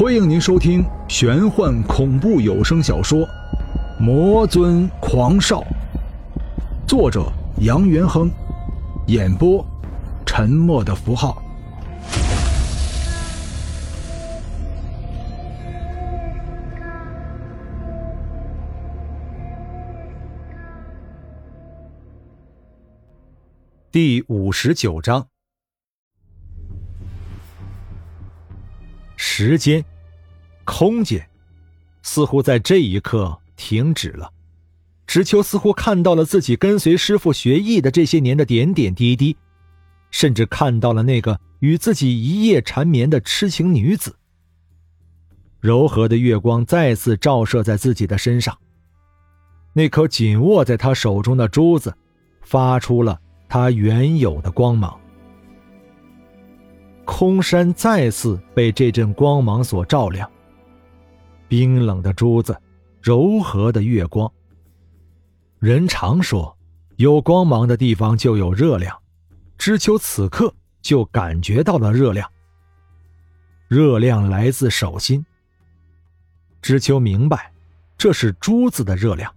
欢迎您收听玄幻恐怖有声小说《魔尊狂少》，作者杨元亨，演播沉默的符号。第五十九章。时间、空间，似乎在这一刻停止了。知秋似乎看到了自己跟随师傅学艺的这些年的点点滴滴，甚至看到了那个与自己一夜缠绵的痴情女子。柔和的月光再次照射在自己的身上，那颗紧握在他手中的珠子，发出了它原有的光芒。空山再次被这阵光芒所照亮。冰冷的珠子，柔和的月光。人常说，有光芒的地方就有热量。知秋此刻就感觉到了热量。热量来自手心。知秋明白，这是珠子的热量。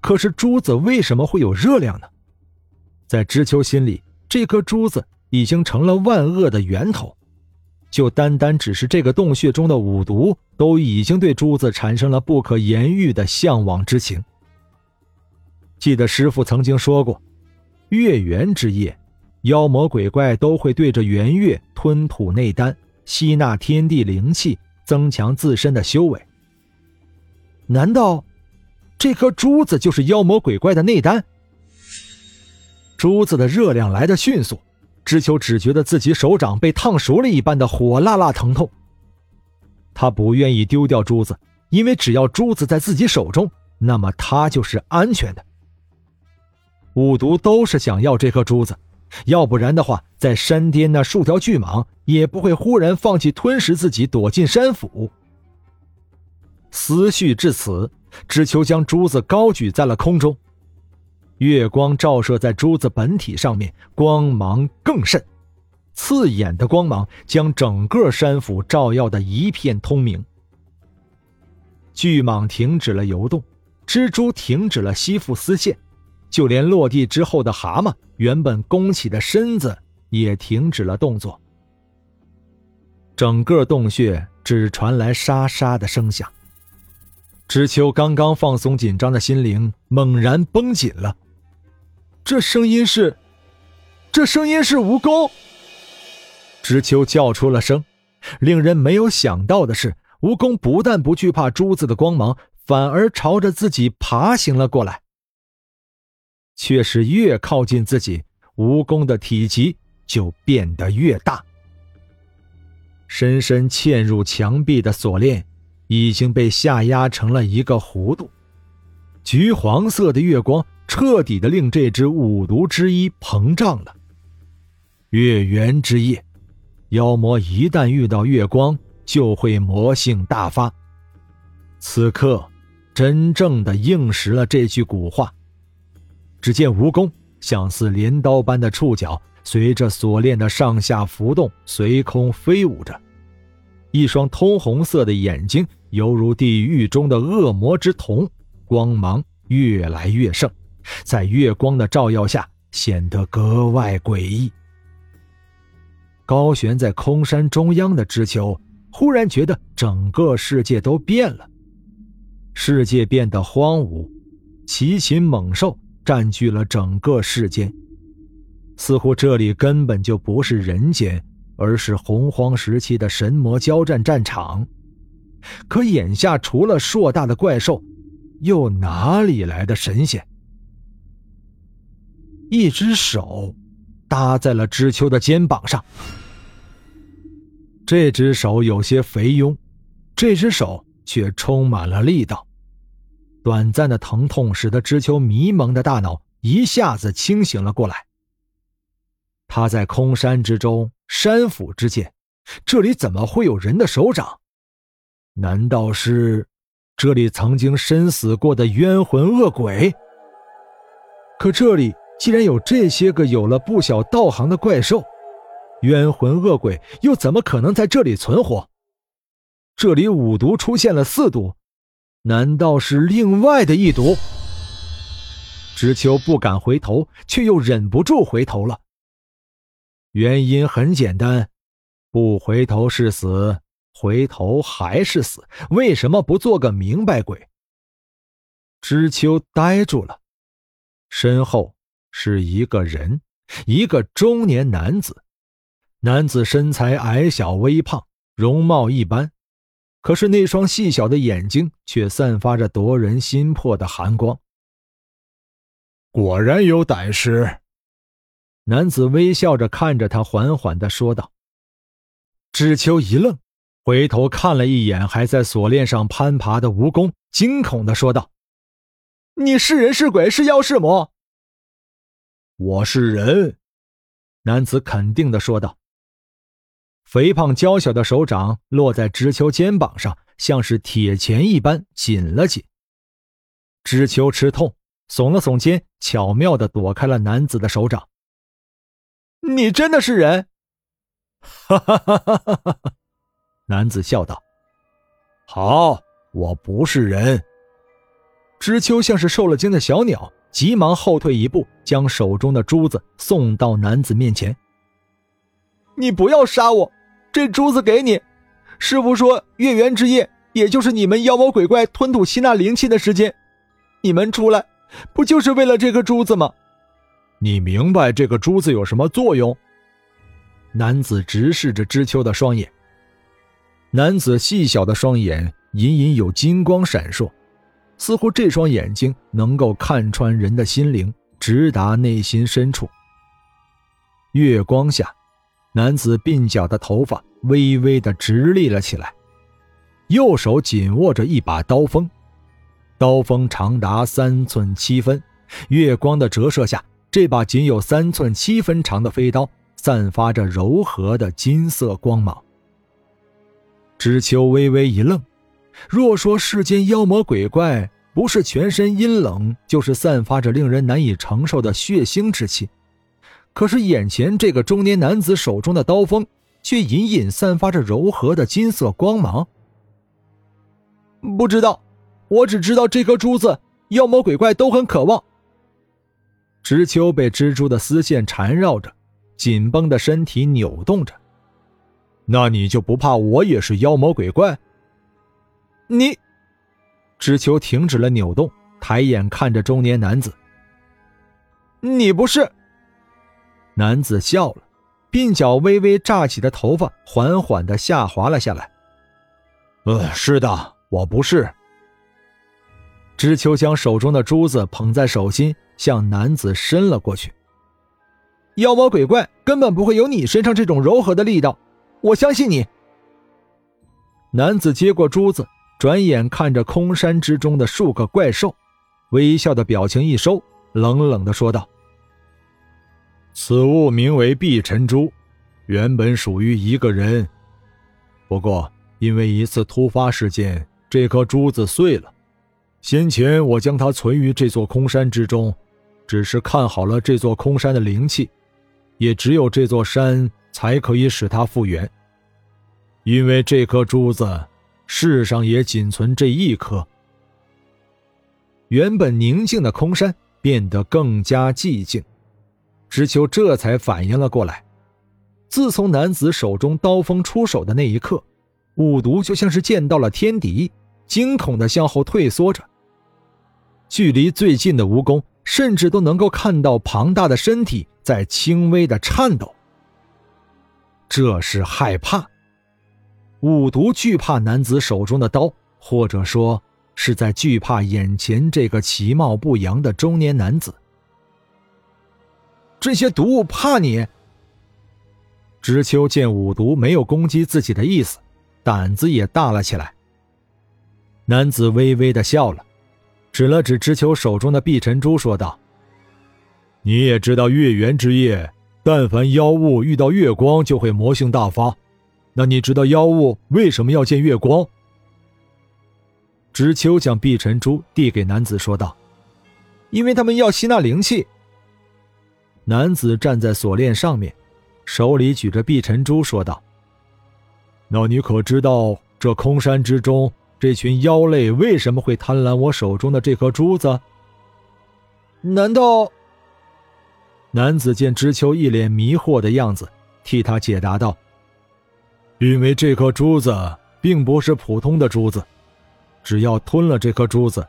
可是珠子为什么会有热量呢？在知秋心里，这颗珠子。已经成了万恶的源头，就单单只是这个洞穴中的五毒，都已经对珠子产生了不可言喻的向往之情。记得师傅曾经说过，月圆之夜，妖魔鬼怪都会对着圆月吞吐内丹，吸纳天地灵气，增强自身的修为。难道这颗珠子就是妖魔鬼怪的内丹？珠子的热量来得迅速。知秋只觉得自己手掌被烫熟了一般的火辣辣疼痛。他不愿意丢掉珠子，因为只要珠子在自己手中，那么他就是安全的。五毒都是想要这颗珠子，要不然的话，在山巅那数条巨蟒也不会忽然放弃吞食自己，躲进山府。思绪至此，知秋将珠子高举在了空中。月光照射在珠子本体上面，光芒更甚，刺眼的光芒将整个山府照耀的一片通明。巨蟒停止了游动，蜘蛛停止了吸附丝线，就连落地之后的蛤蟆原本弓起的身子也停止了动作。整个洞穴只传来沙沙的声响。知秋刚刚放松紧张的心灵，猛然绷紧了。这声音是，这声音是蜈蚣。知秋叫出了声。令人没有想到的是，蜈蚣不但不惧怕珠子的光芒，反而朝着自己爬行了过来。却是越靠近自己，蜈蚣的体积就变得越大。深深嵌入墙壁的锁链，已经被下压成了一个弧度。橘黄色的月光。彻底的令这只五毒之一膨胀了。月圆之夜，妖魔一旦遇到月光，就会魔性大发。此刻，真正的应实了这句古话。只见蜈蚣像似镰刀般的触角，随着锁链的上下浮动，随空飞舞着；一双通红色的眼睛，犹如地狱中的恶魔之瞳，光芒越来越盛。在月光的照耀下，显得格外诡异。高悬在空山中央的知秋，忽然觉得整个世界都变了，世界变得荒芜，奇禽猛兽占据了整个世间，似乎这里根本就不是人间，而是洪荒时期的神魔交战战场。可眼下，除了硕大的怪兽，又哪里来的神仙？一只手搭在了知秋的肩膀上，这只手有些肥庸，这只手却充满了力道。短暂的疼痛使得知秋迷蒙的大脑一下子清醒了过来。他在空山之中，山府之间，这里怎么会有人的手掌？难道是这里曾经身死过的冤魂恶鬼？可这里……既然有这些个有了不小道行的怪兽，冤魂恶鬼又怎么可能在这里存活？这里五毒出现了四毒，难道是另外的一毒？知秋不敢回头，却又忍不住回头了。原因很简单，不回头是死，回头还是死。为什么不做个明白鬼？知秋呆住了，身后是一个人，一个中年男子。男子身材矮小微胖，容貌一般，可是那双细小的眼睛却散发着夺人心魄的寒光。果然有胆识。男子微笑着看着他，缓缓的说道。知秋一愣，回头看了一眼还在锁链上攀爬的蜈蚣，惊恐的说道：“你是人是鬼是妖是魔？”“我是人。”男子肯定的说道。肥胖娇小的手掌落在知秋肩膀上，像是铁钳一般紧了紧。知秋吃痛，耸了耸肩，巧妙的躲开了男子的手掌。你真的是人？哈哈哈哈哈哈！男子笑道：“好，我不是人。”知秋像是受了惊的小鸟，急忙后退一步，将手中的珠子送到男子面前。你不要杀我，这珠子给你。师傅说，月圆之夜，也就是你们妖魔鬼怪吞吐吸纳灵气的时间。你们出来，不就是为了这颗珠子吗？你明白这个珠子有什么作用？男子直视着知秋的双眼。男子细小的双眼隐隐有金光闪烁，似乎这双眼睛能够看穿人的心灵，直达内心深处。月光下。男子鬓角的头发微微的直立了起来，右手紧握着一把刀锋，刀锋长达三寸七分。月光的折射下，这把仅有三寸七分长的飞刀散发着柔和的金色光芒。知秋微微一愣，若说世间妖魔鬼怪不是全身阴冷，就是散发着令人难以承受的血腥之气。可是眼前这个中年男子手中的刀锋，却隐隐散发着柔和的金色光芒。不知道，我只知道这颗珠子，妖魔鬼怪都很渴望。知秋被蜘蛛的丝线缠绕着，紧绷的身体扭动着。那你就不怕我也是妖魔鬼怪？你，知秋停止了扭动，抬眼看着中年男子。你不是？男子笑了，鬓角微微炸起的头发缓缓的下滑了下来。呃，是的，我不是。知秋将手中的珠子捧在手心，向男子伸了过去。妖魔鬼怪根本不会有你身上这种柔和的力道，我相信你。男子接过珠子，转眼看着空山之中的数个怪兽，微笑的表情一收，冷冷的说道。此物名为碧尘珠，原本属于一个人，不过因为一次突发事件，这颗珠子碎了。先前我将它存于这座空山之中，只是看好了这座空山的灵气，也只有这座山才可以使它复原。因为这颗珠子，世上也仅存这一颗。原本宁静的空山变得更加寂静。知秋这才反应了过来，自从男子手中刀锋出手的那一刻，五毒就像是见到了天敌，惊恐的向后退缩着。距离最近的蜈蚣甚至都能够看到庞大的身体在轻微的颤抖。这是害怕，五毒惧怕男子手中的刀，或者说是在惧怕眼前这个其貌不扬的中年男子。这些毒物怕你。知秋见五毒没有攻击自己的意思，胆子也大了起来。男子微微的笑了，指了指知秋手中的碧尘珠，说道：“你也知道，月圆之夜，但凡妖物遇到月光就会魔性大发。那你知道妖物为什么要见月光？”知秋将碧尘珠递给男子，说道：“因为他们要吸纳灵气。”男子站在锁链上面，手里举着碧尘珠，说道：“那你可知道这空山之中，这群妖类为什么会贪婪我手中的这颗珠子？难道？男子见知秋一脸迷惑的样子，替他解答道：“因为这颗珠子并不是普通的珠子，只要吞了这颗珠子，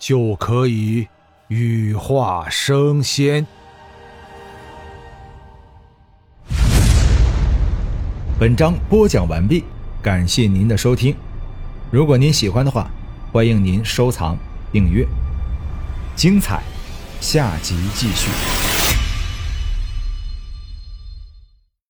就可以羽化升仙。”本章播讲完毕，感谢您的收听。如果您喜欢的话，欢迎您收藏、订阅。精彩，下集继续。